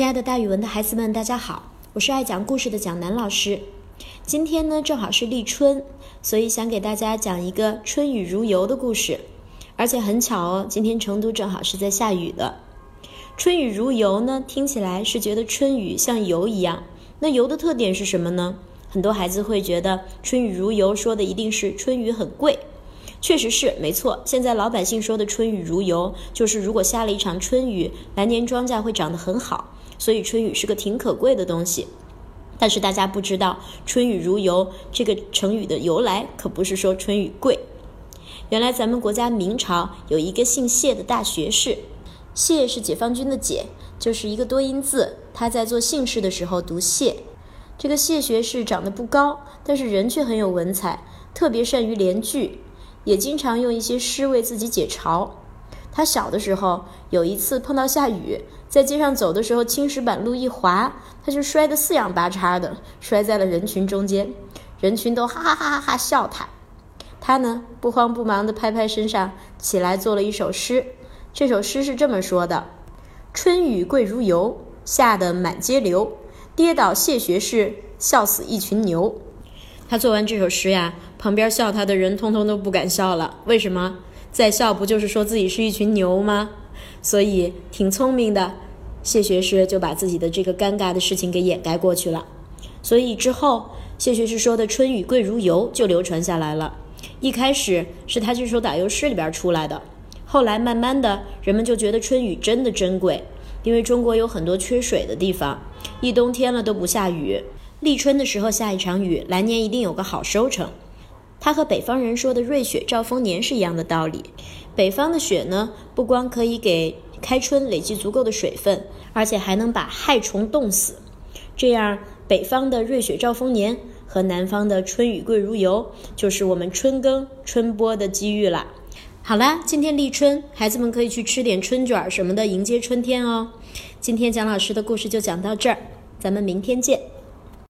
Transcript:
亲爱的，大语文的孩子们，大家好，我是爱讲故事的蒋楠老师。今天呢，正好是立春，所以想给大家讲一个春雨如油的故事。而且很巧哦，今天成都正好是在下雨的。春雨如油呢，听起来是觉得春雨像油一样。那油的特点是什么呢？很多孩子会觉得春雨如油说的一定是春雨很贵。确实是没错，现在老百姓说的“春雨如油”，就是如果下了一场春雨，来年庄稼会长得很好，所以春雨是个挺可贵的东西。但是大家不知道“春雨如油”这个成语的由来，可不是说春雨贵。原来咱们国家明朝有一个姓谢的大学士，谢是解放军的解，就是一个多音字，他在做姓氏的时候读谢。这个谢学士长得不高，但是人却很有文采，特别善于连句。也经常用一些诗为自己解嘲。他小的时候有一次碰到下雨，在街上走的时候，青石板路一滑，他就摔得四仰八叉的，摔在了人群中间。人群都哈哈哈哈哈笑他。他呢不慌不忙地拍拍身上，起来做了一首诗。这首诗是这么说的：“春雨贵如油，下得满街流，跌倒谢学士，笑死一群牛。”他做完这首诗呀，旁边笑他的人通通都不敢笑了。为什么？在笑不就是说自己是一群牛吗？所以挺聪明的，谢学士就把自己的这个尴尬的事情给掩盖过去了。所以之后，谢学士说的“春雨贵如油”就流传下来了。一开始是他这首打油诗里边出来的，后来慢慢的，人们就觉得春雨真的珍贵，因为中国有很多缺水的地方，一冬天了都不下雨。立春的时候下一场雨，来年一定有个好收成。它和北方人说的“瑞雪兆丰年”是一样的道理。北方的雪呢，不光可以给开春累积足够的水分，而且还能把害虫冻死。这样，北方的“瑞雪兆丰年”和南方的“春雨贵如油”，就是我们春耕春播的机遇了。好啦，今天立春，孩子们可以去吃点春卷什么的，迎接春天哦。今天蒋老师的故事就讲到这儿，咱们明天见。